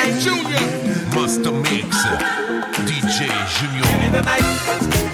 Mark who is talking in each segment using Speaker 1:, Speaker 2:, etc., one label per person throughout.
Speaker 1: Put a little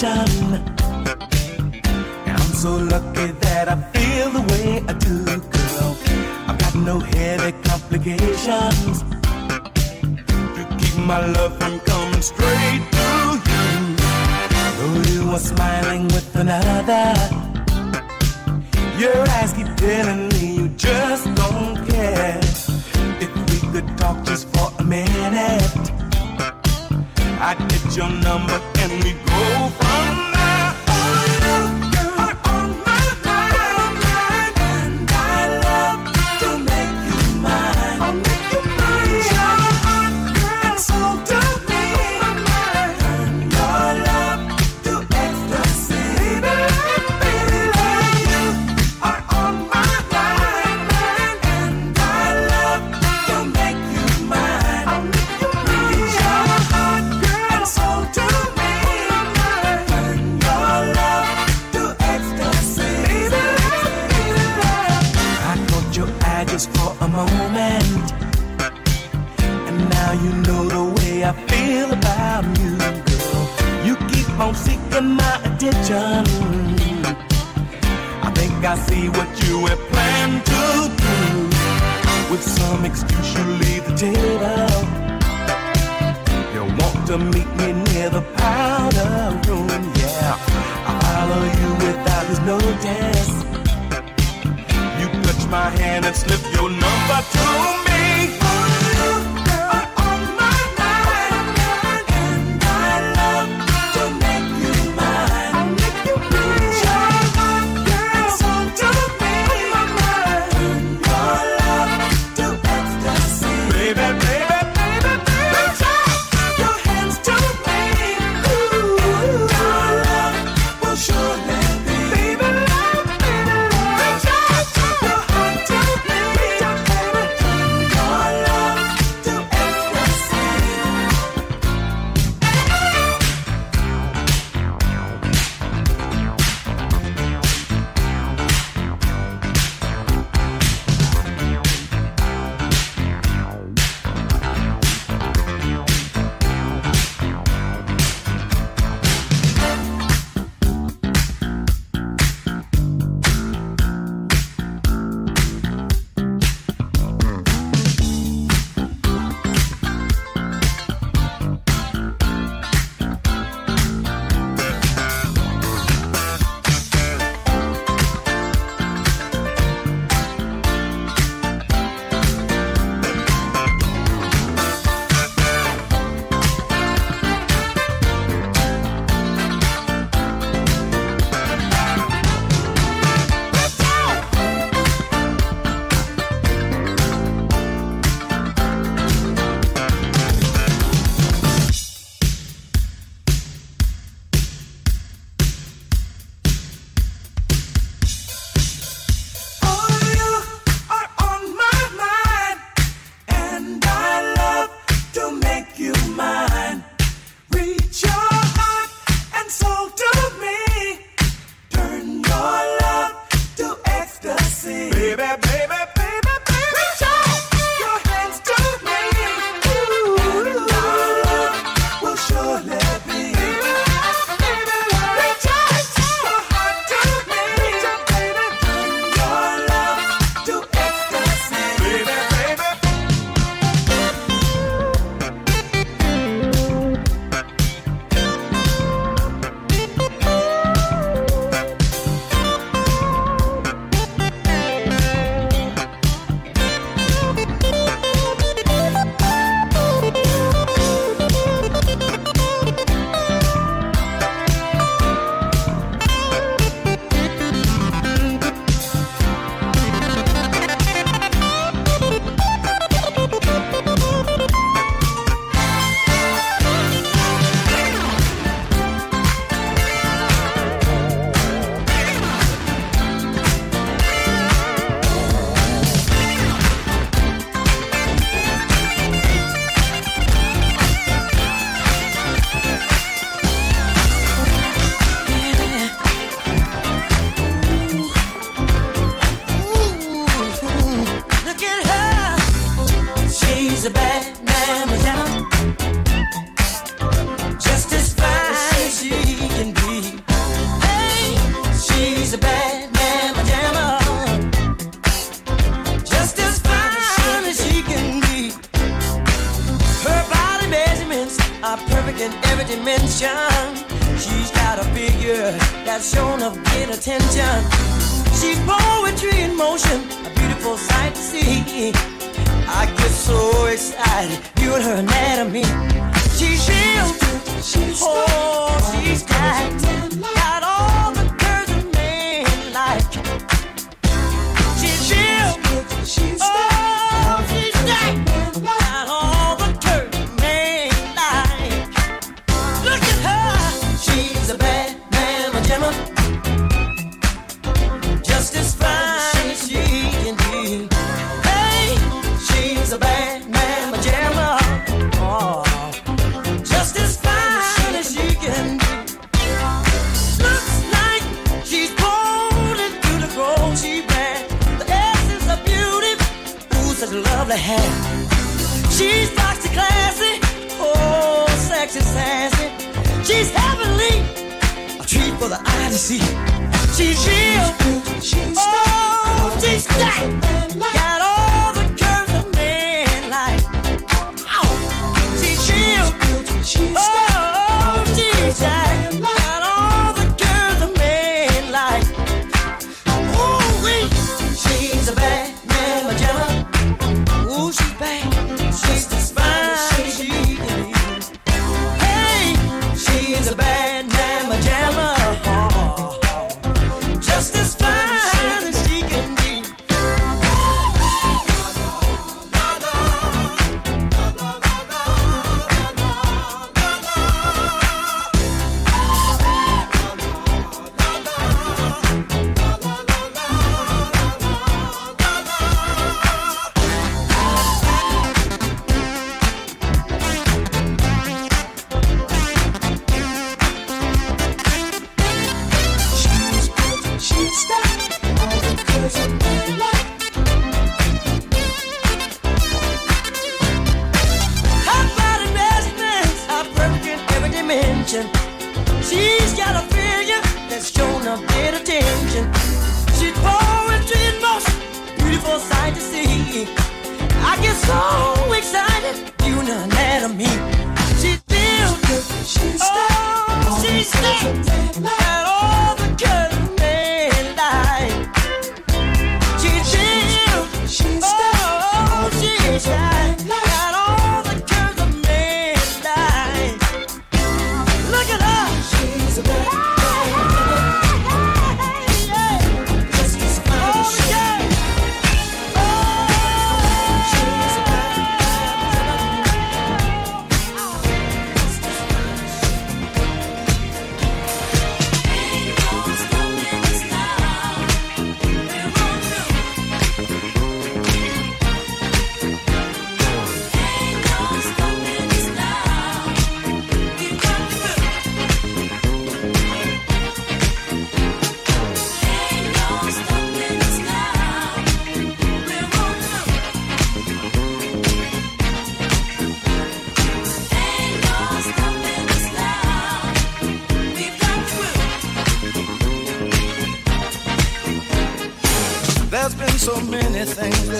Speaker 2: sensation. What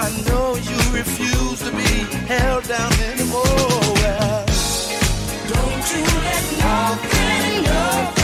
Speaker 3: I know you refuse to be held down anymore. Don't you let nothing, nothing.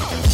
Speaker 3: Oh.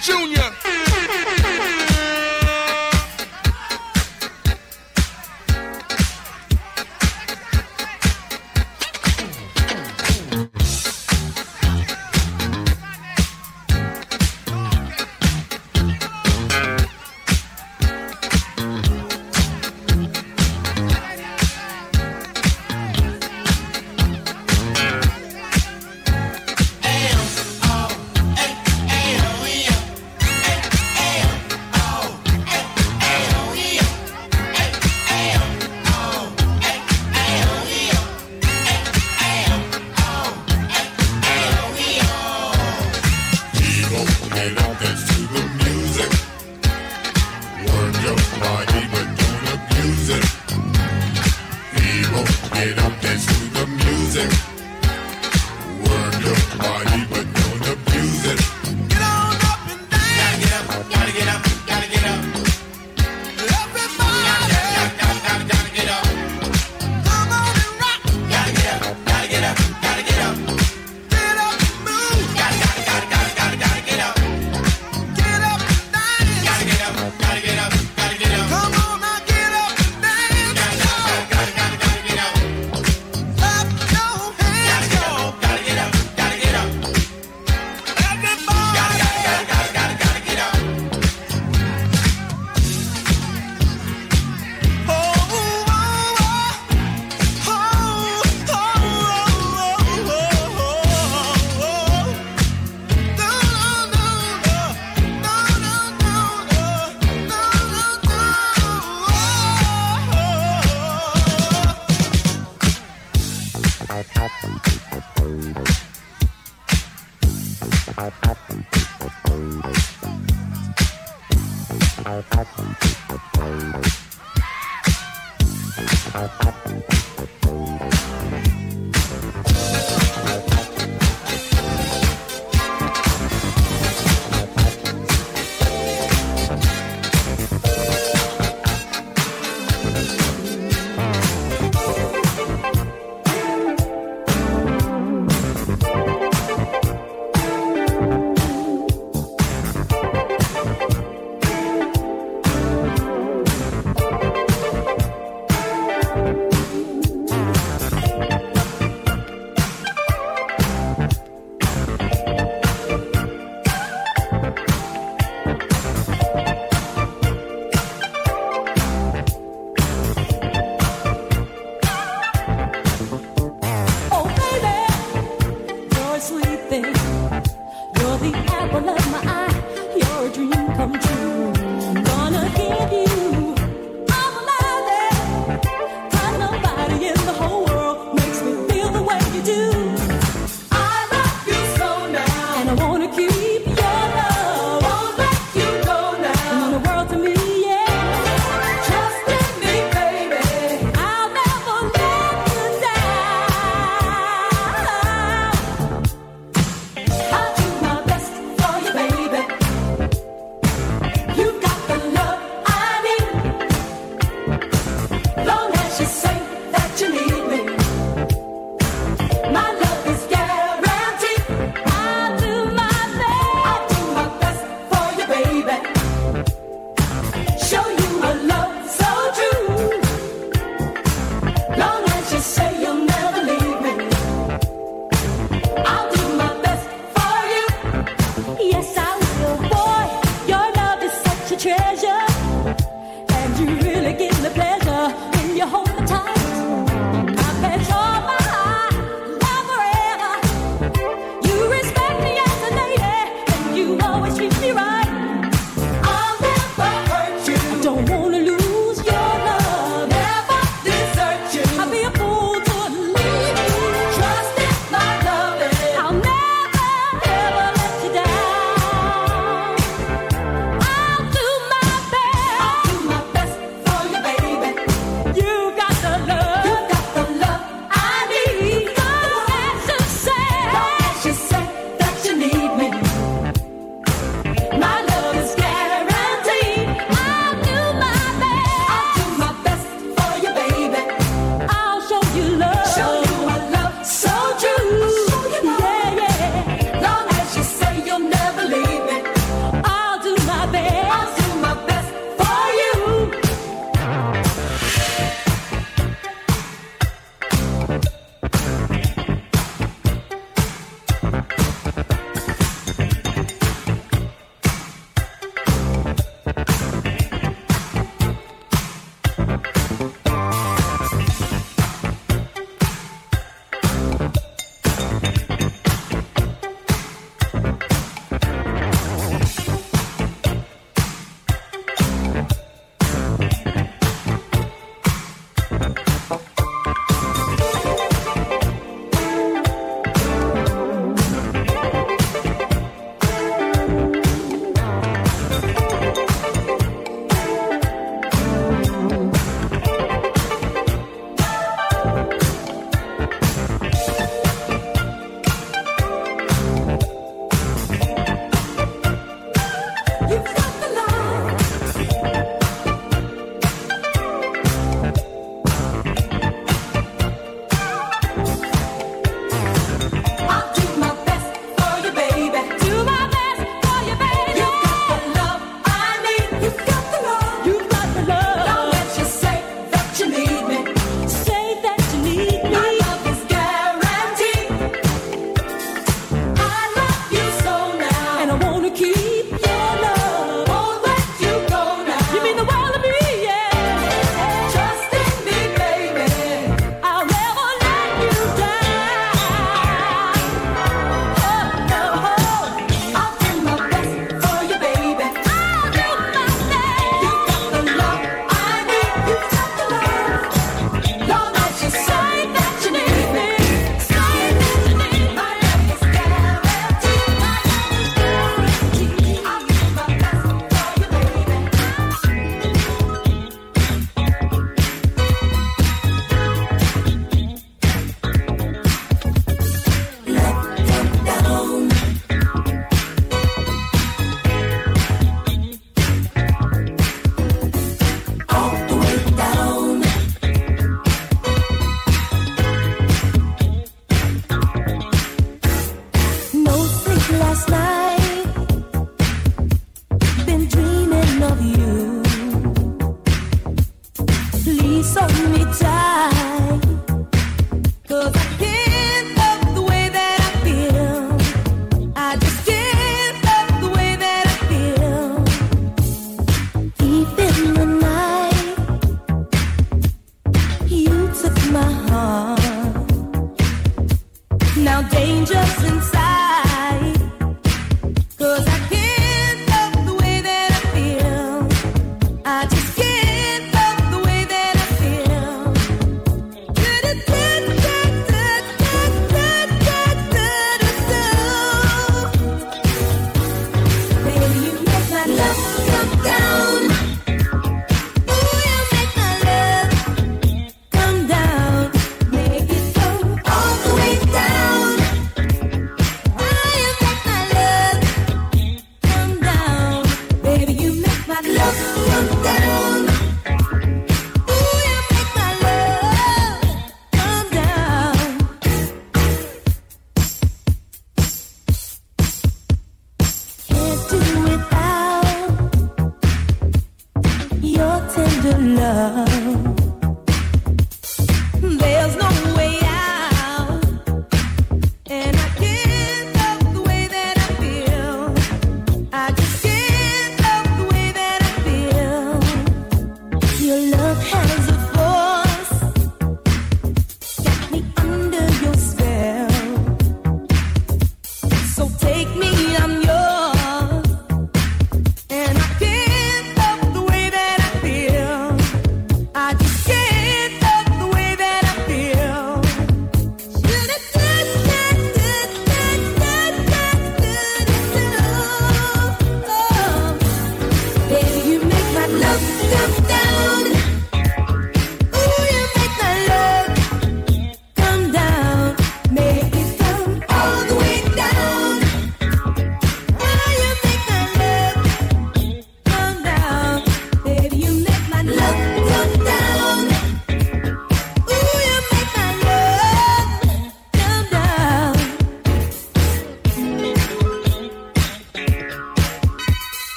Speaker 4: Jr.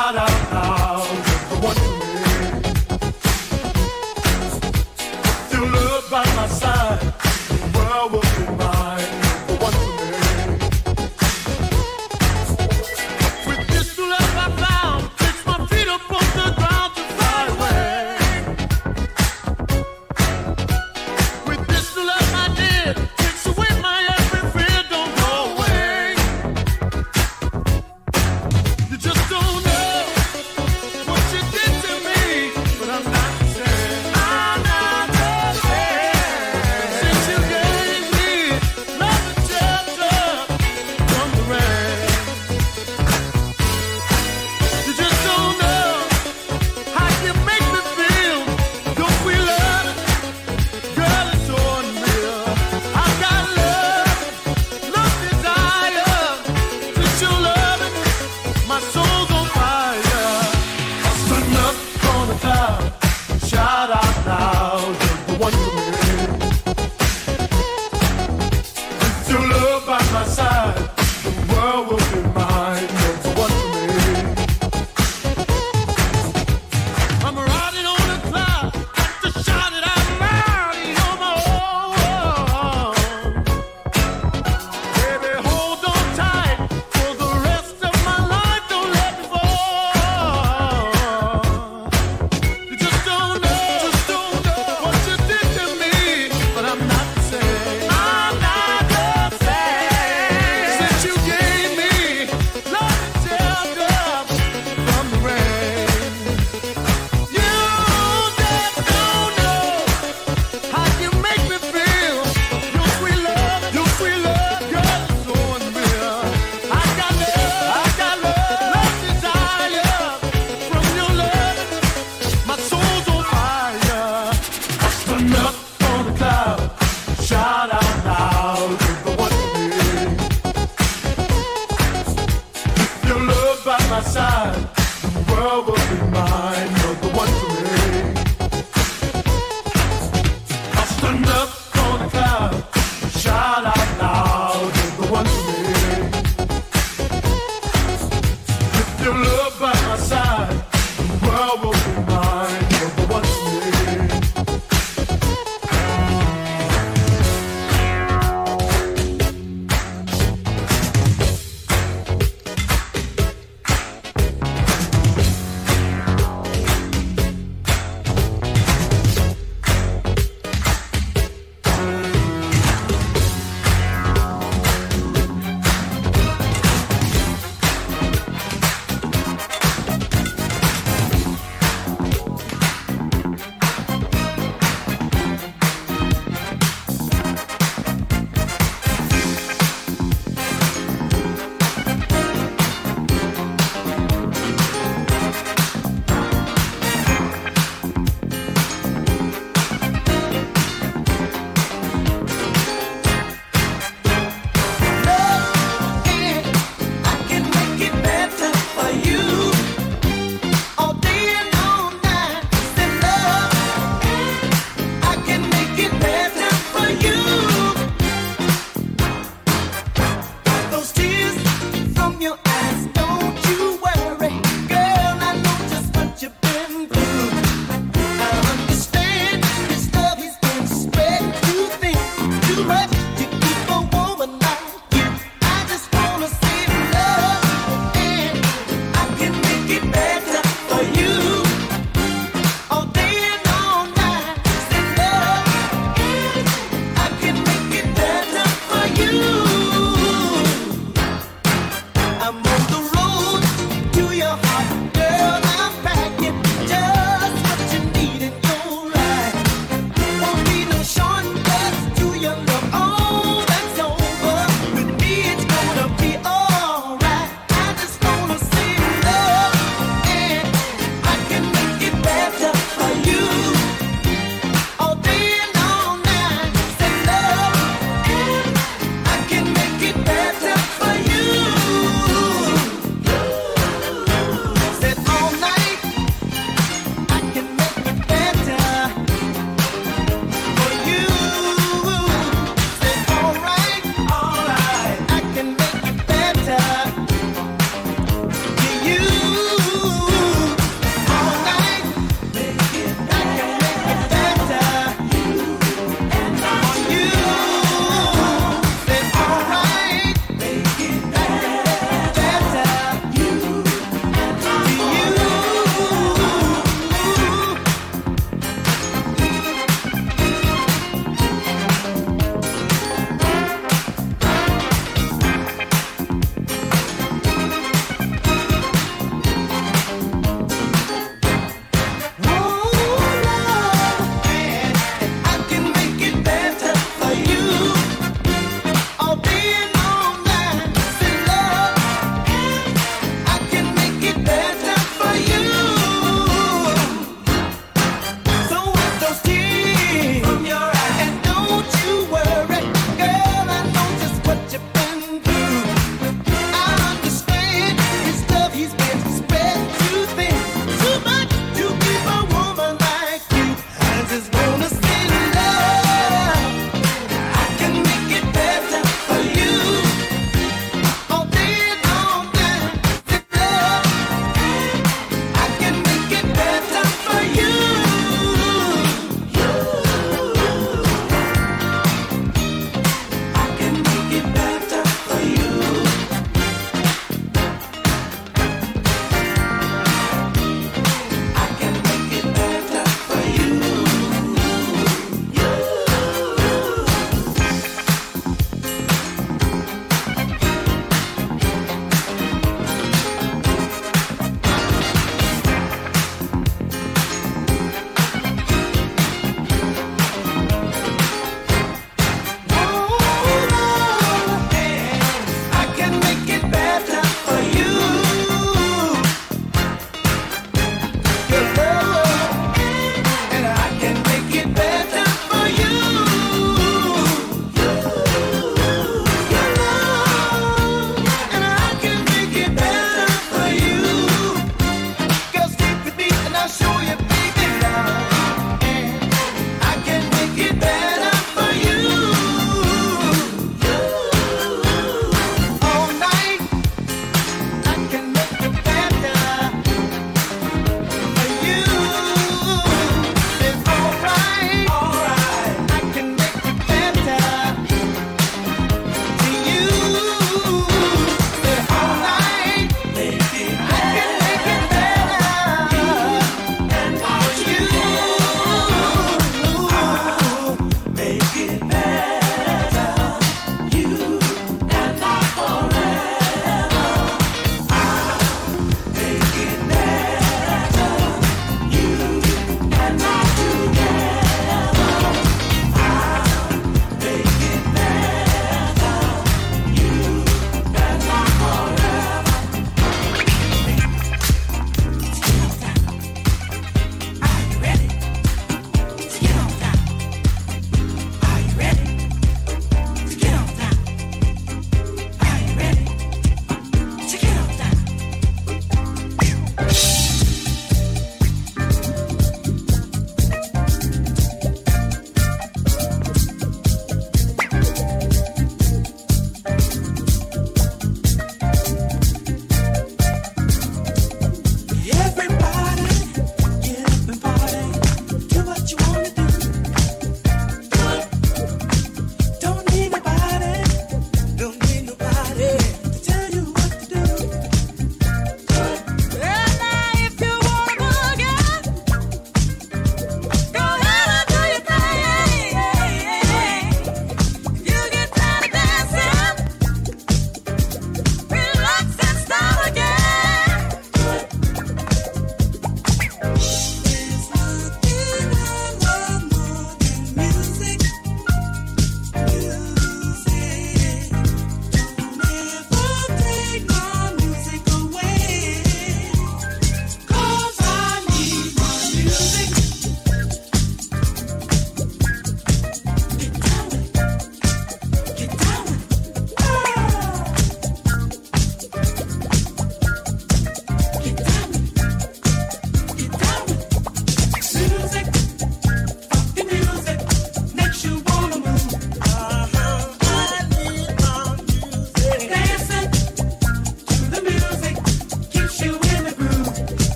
Speaker 4: da da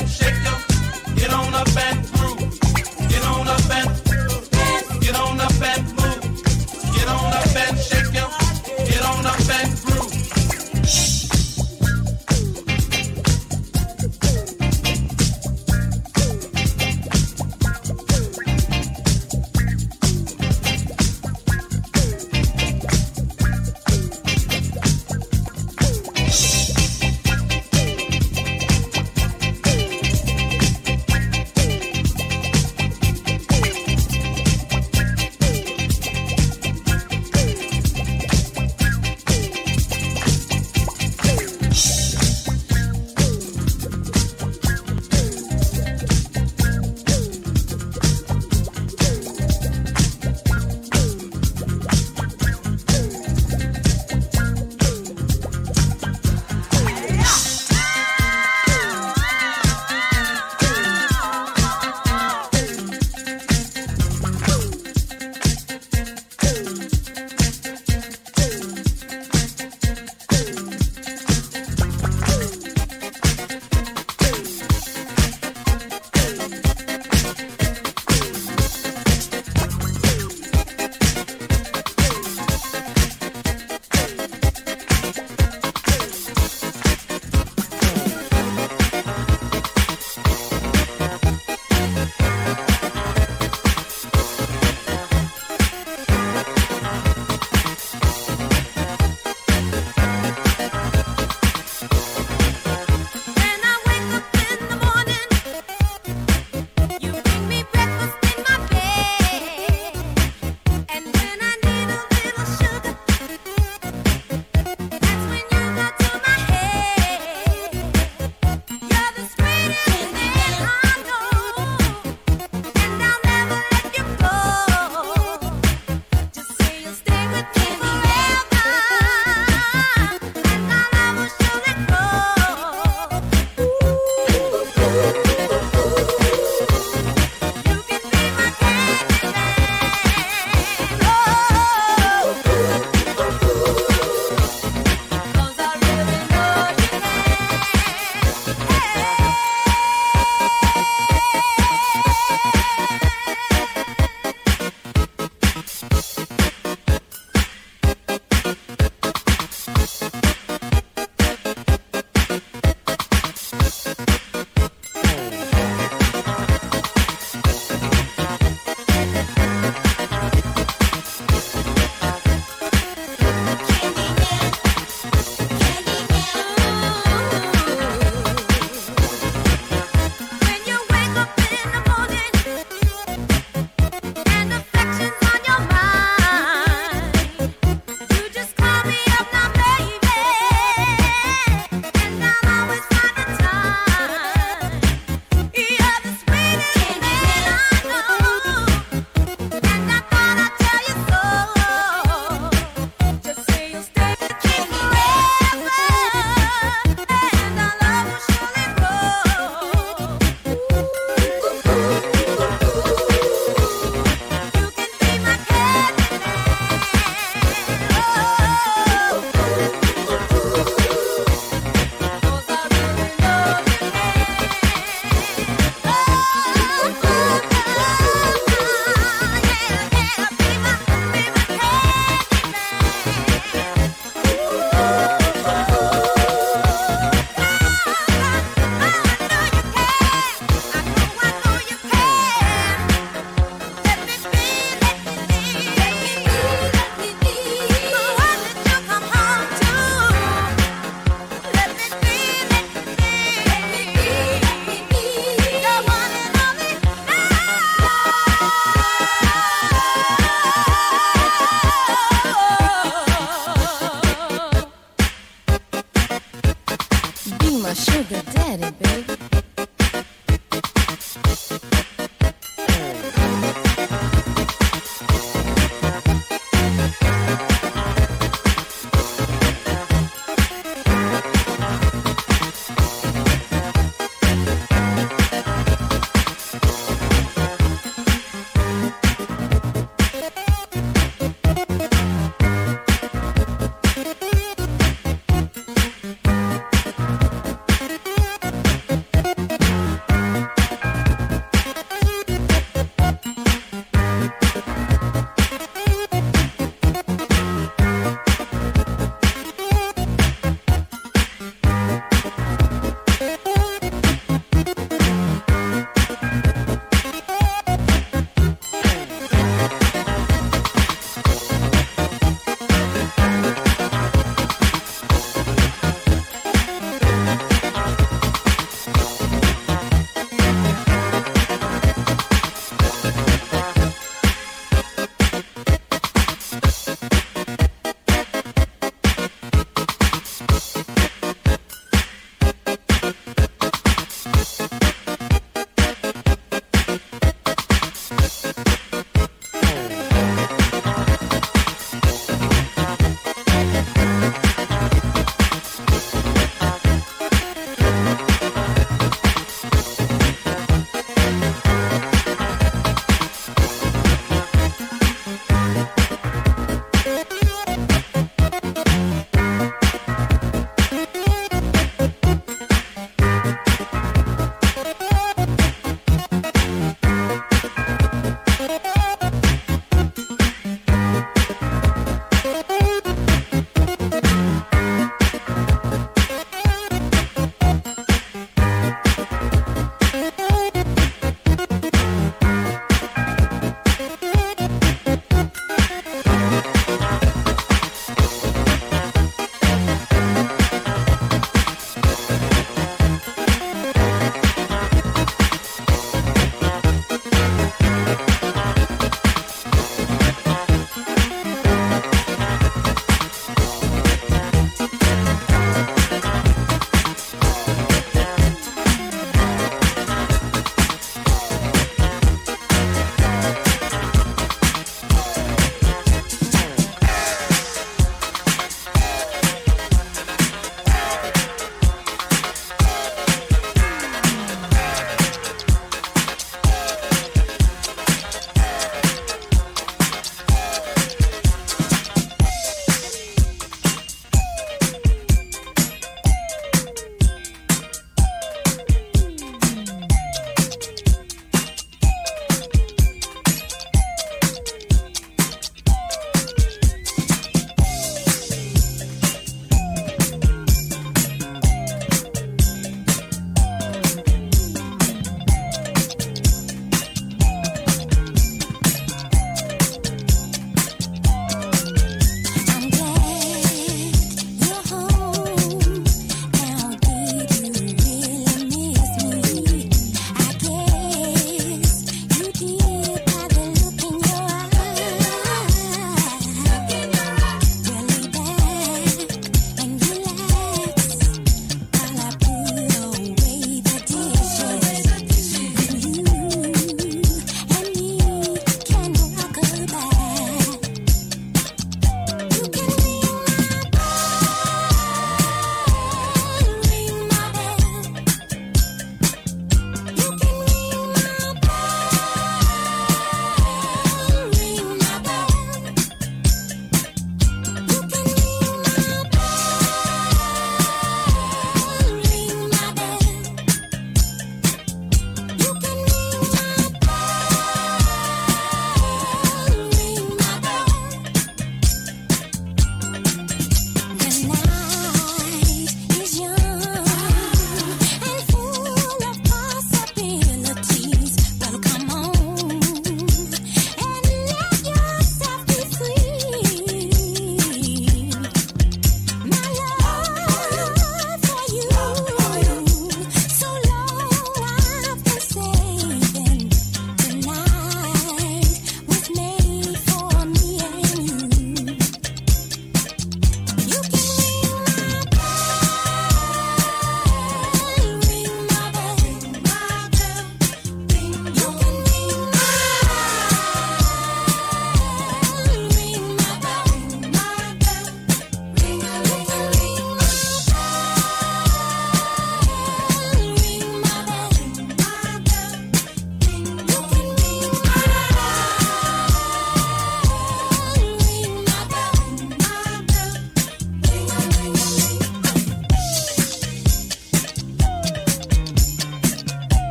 Speaker 4: and.